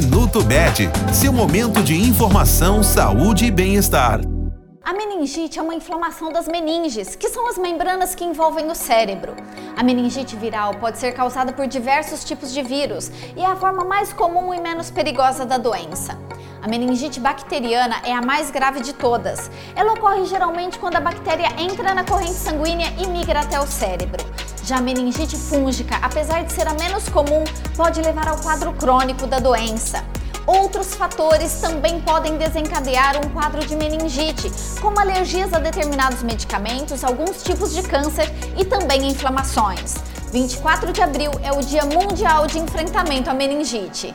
Minuto Med, seu momento de informação, saúde e bem-estar. A meningite é uma inflamação das meninges, que são as membranas que envolvem o cérebro. A meningite viral pode ser causada por diversos tipos de vírus e é a forma mais comum e menos perigosa da doença. A meningite bacteriana é a mais grave de todas. Ela ocorre geralmente quando a bactéria entra na corrente sanguínea e migra até o cérebro. Já a meningite fúngica, apesar de ser a menos comum, pode levar ao quadro crônico da doença. Outros fatores também podem desencadear um quadro de meningite, como alergias a determinados medicamentos, alguns tipos de câncer e também inflamações. 24 de abril é o Dia Mundial de Enfrentamento à Meningite.